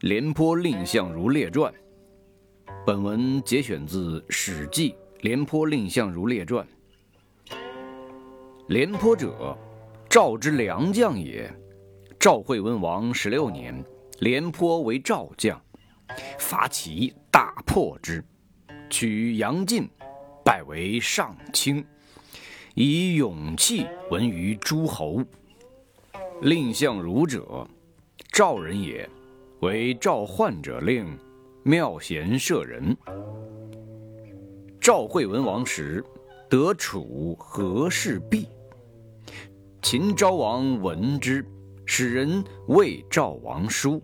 廉颇蔺相如列传。本文节选自《史记·廉颇蔺相如列传》。廉颇者，赵之良将也。赵惠文王十六年，廉颇为赵将，伐齐，大破之，取阳晋，拜为上卿，以勇气闻于诸侯。蔺相如者，赵人也。为赵奂者令，妙贤舍人。赵惠文王时，得楚和氏璧。秦昭王闻之，使人谓赵王书，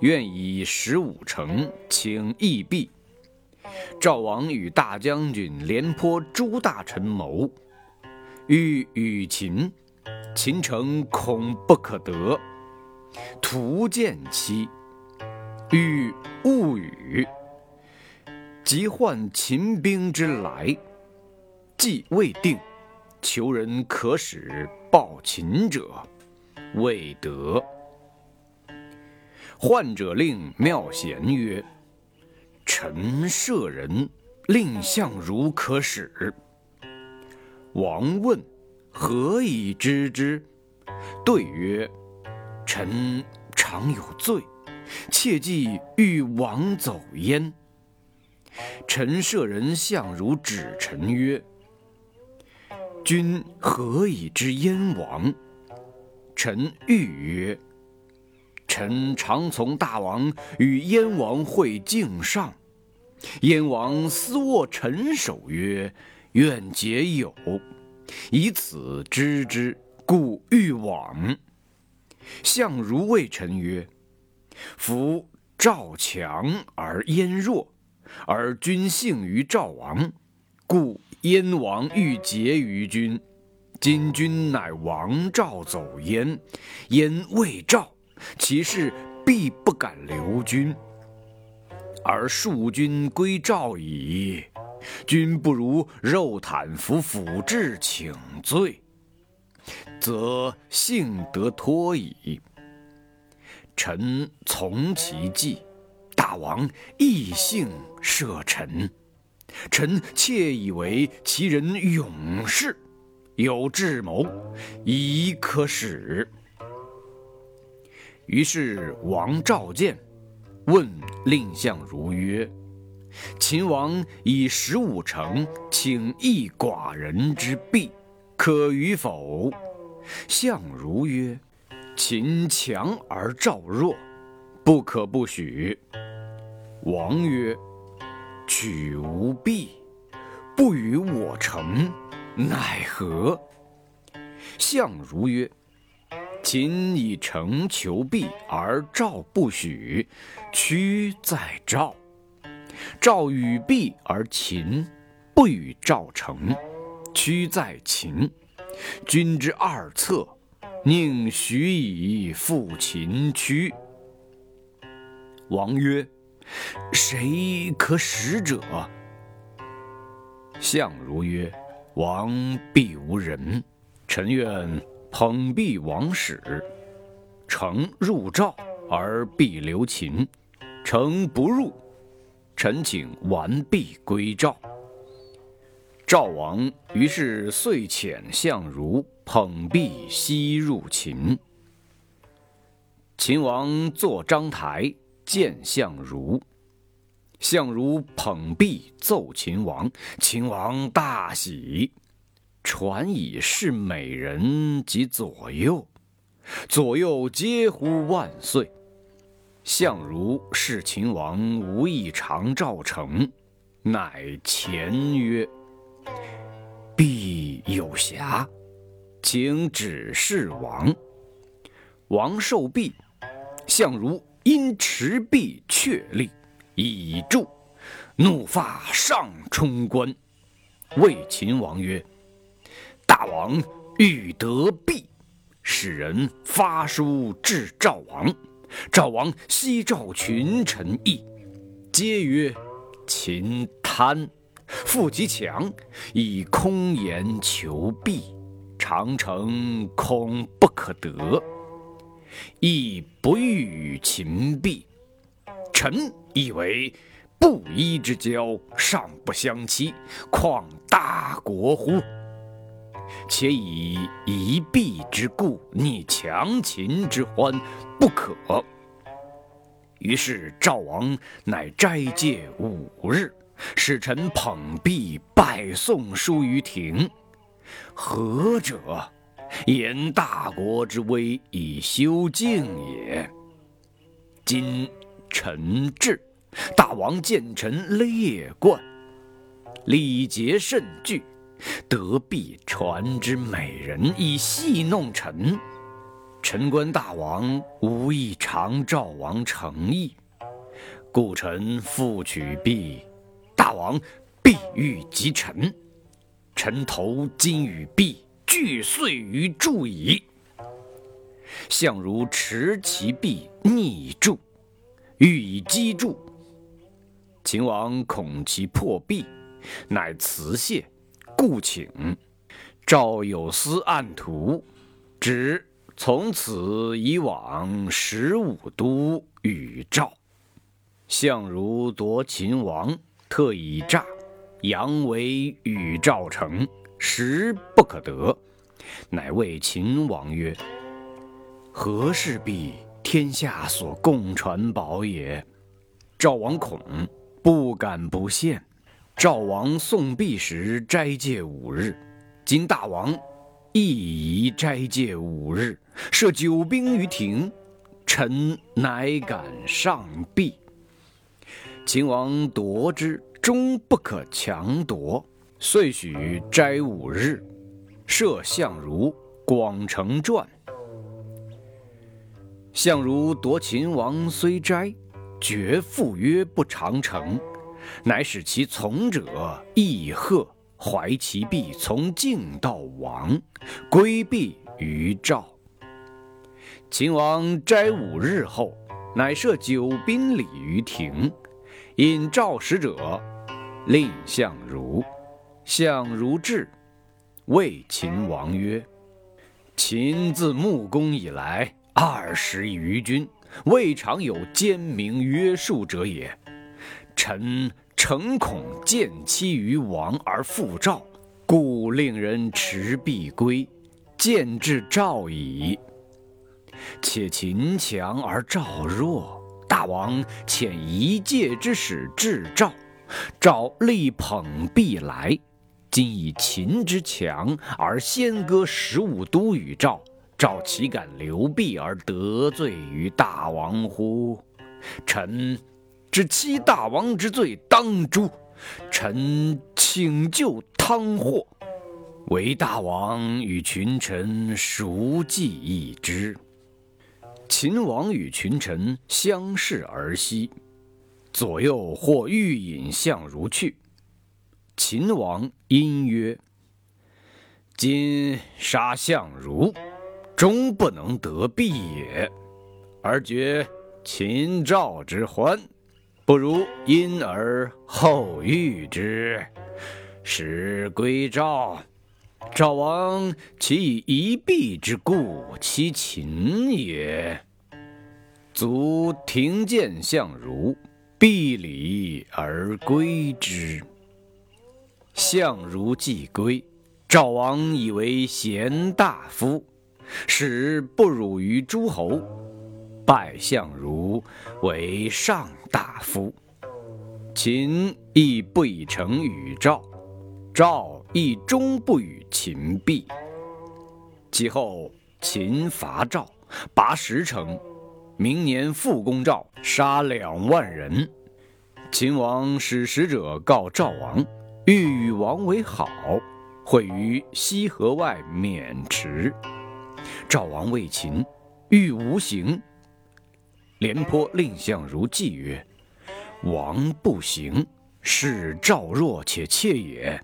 愿以十五城请义璧。赵王与大将军廉颇诸大臣谋，欲与秦，秦城恐不可得，徒见期。欲勿语，即唤秦兵之来，计未定，求人可使报秦者，未得。患者令妙贤曰：“臣舍人，蔺相如可使。”王问：“何以知之？”对曰：“臣常有罪。”切记欲往走焉。陈舍人相如指臣曰：“君何以知燕王？”臣欲曰：“臣常从大王与燕王会敬上，燕王私握臣手曰：‘愿结友，以此知之，故欲往。’相如谓臣曰。”夫赵强而燕弱，而君幸于赵王，故燕王欲结于君。今君乃王赵走燕，燕未赵，其事必不敢留君。而庶君归赵矣，君不如肉袒服辅至请罪，则幸得脱矣。臣从其计，大王亦幸赦臣。臣窃以为其人勇士，有智谋，宜可使。于是王召见，问蔺相如曰：“秦王以十五城请一寡人之璧，可与否？”相如曰。秦强而赵弱，不可不许。王曰：“取无璧，不与我成，奈何？”相如曰：“秦以城求璧，而赵不许，屈在赵；赵与璧而秦不与赵成，屈在秦。君之二策。”宁许以复秦屈？王曰：“谁可使者？”相如曰：“王必无人。臣愿捧璧王使，诚入赵而必留秦；诚不入，臣请完璧归赵。”赵王于是遂遣相如。捧璧西入秦。秦王坐章台见相如，相如捧璧奏秦王，秦王大喜，传以是美人及左右，左右皆呼万岁。相如视秦王无意长赵成，乃前曰：“璧有瑕。”请指示王。王受璧，相如因持璧确立，以助，怒发上冲冠，谓秦王曰：“大王欲得璧，使人发书至赵王。赵王悉召群臣议，皆曰：秦贪，富其强，以空言求璧。”长城恐不可得，亦不欲与秦璧，臣以为布衣之交尚不相欺，况大国乎？且以一臂之故逆强秦之欢，不可。于是赵王乃斋戒五日，使臣捧璧拜送书于庭。何者？言大国之威以修敬也。今臣至，大王见臣列冠，礼节甚具。得必传之美人，以戏弄臣。臣观大王无意尝赵王诚意，故臣复取璧，大王必欲及臣。臣投金与璧，俱碎于柱矣。相如持其璧逆柱，欲以击柱。秦王恐其破璧，乃辞谢。故请赵有司案图，指从此以往十五都与赵。相如夺秦王，特以诈，阳为与赵成，实不可得。乃谓秦王曰：“何事必天下所共传宝也？”赵王恐，不敢不献。赵王送璧时斋戒五日，今大王亦宜斋戒五日，设九兵于庭，臣乃敢上璧。秦王夺之，终不可强夺，遂许斋五日，设相如、广成传。相如夺秦王虽斋，绝复约不长成。乃使其从者义贺怀其璧，从敬到王，归璧于赵。秦王斋五日后，乃设九宾礼于庭，引赵使者，蔺相如。相如至，谓秦王曰：“秦自穆公以来，二十余君，未尝有奸明约束者也。”臣诚恐见妻于王而复赵，故令人持璧归，见至赵矣。且秦强而赵弱，大王遣一介之使至赵，赵力捧璧来。今以秦之强而先割十五都与赵，赵岂敢留璧而得罪于大王乎？臣。知欺大王之罪，当诛。臣请救汤祸，唯大王与群臣熟记一之。秦王与群臣相视而息，左右或欲引相如去。秦王因曰：“今杀相如，终不能得璧也，而绝秦赵之欢。”不如因而后遇之，使归赵。赵王岂以一璧之故欺秦也？卒庭见相如，必礼而归之。相如既归，赵王以为贤大夫，使不辱于诸侯。拜相如为上大夫，秦亦不以成与赵，赵亦终不与秦璧。其后秦伐赵，拔十城，明年复攻赵，杀两万人。秦王使使者告赵王，欲与王为好，会于西河外渑池。赵王谓秦，欲无行。廉颇令相如计曰：“王不行，是赵弱且怯也。”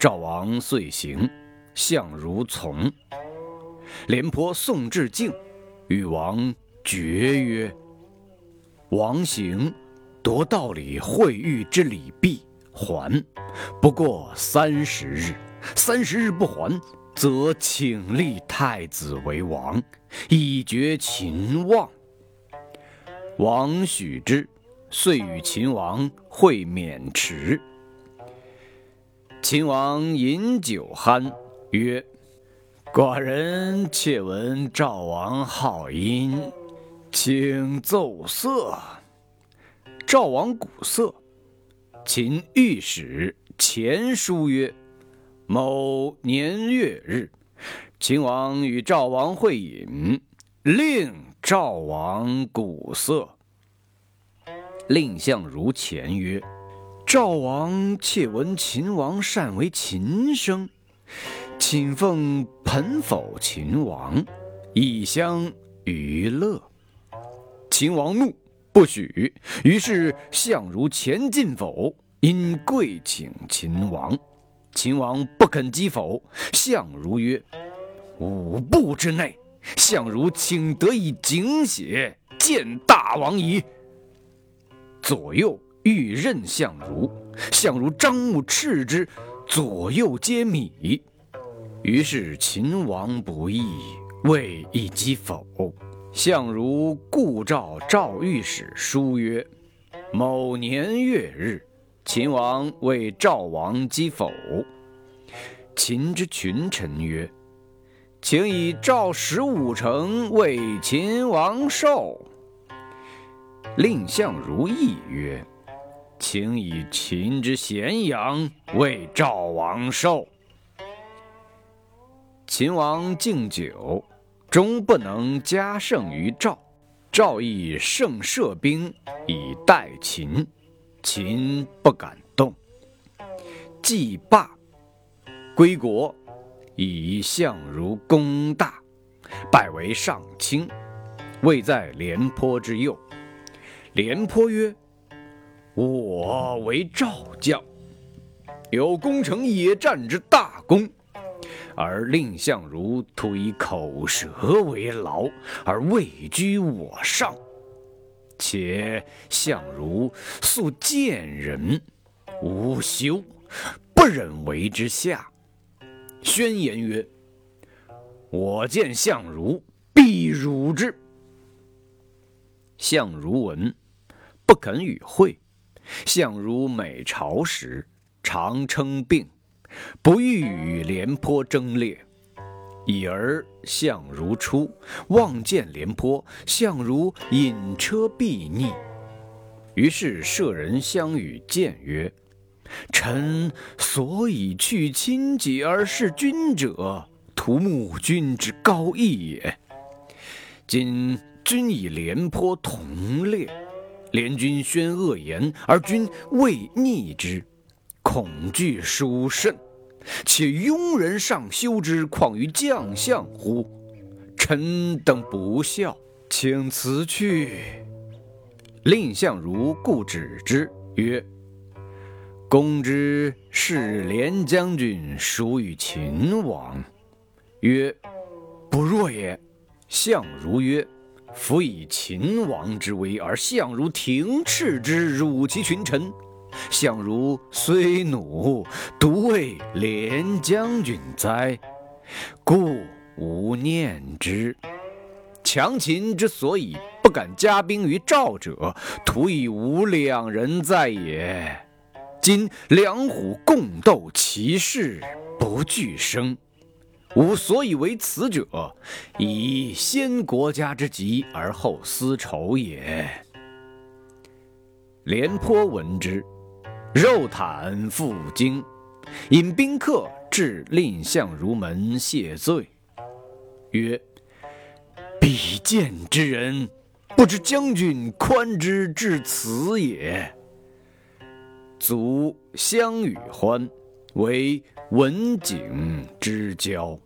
赵王遂行，相如从。廉颇送至境，与王决曰：“王行，夺道里会遇之礼毕，还，不过三十日。三十日不还，则请立太子为王，以绝秦望。”王许之遂与秦王会渑池。秦王饮酒酣，曰：“寡人窃闻赵王好音，请奏色。”赵王鼓瑟。秦御史前书曰：“某年月日，秦王与赵王会饮，令赵王鼓瑟。”蔺相如前曰：“赵王窃闻秦王善为琴声，请奉盆否秦王，以相娱乐。”秦王怒。不许。于是相如前进否，因跪请秦王。秦王不肯击否。相如曰：“五步之内，相如请得以警血，见大王矣。”左右欲刃相如，相如张目斥之，左右皆米。于是秦王不义，未一击否。相如故赵赵御史书曰：“某年月日，秦王为赵王击否。”秦之群臣曰：“请以赵十五城为秦王寿。”蔺相如亦曰：“请以秦之咸阳为赵王寿。”秦王敬酒。终不能加胜于赵，赵亦胜射兵以待秦，秦不敢动。既罢，归国，以相如功大，拜为上卿，位在廉颇之右。廉颇曰：“我为赵将，有攻城野战之大功。”而蔺相如徒以口舌为劳，而位居我上。且相如素贱人，无羞，不忍为之下。宣言曰：“我见相如，必辱之。”相如闻，不肯与会。相如每朝时，常称病。不欲与廉颇争列，已而相如出，望见廉颇，相如引车避逆。于是舍人相与谏曰：“臣所以去亲己而事君者，图慕君之高义也。今君以廉颇同列，廉君宣恶言，而君未逆之，恐惧殊甚。”且庸人尚修之，况于将相乎？臣等不孝，请辞去。蔺相如故止之曰：“公之是廉将军属与秦王。”曰：“不若也。”相如曰：“夫以秦王之威，而相如停斥之，辱其群臣。”相如虽怒，独为廉将军哉，故无念之。强秦之所以不敢加兵于赵者，徒以无两人在也。今两虎共斗，其势不俱生。吾所以为此者，以先国家之急而后私仇也。廉颇闻之。肉袒赴京，引宾客至蔺相如门谢罪，曰：“比见之人，不知将军宽之至此也。”卒相与欢，为文景之交。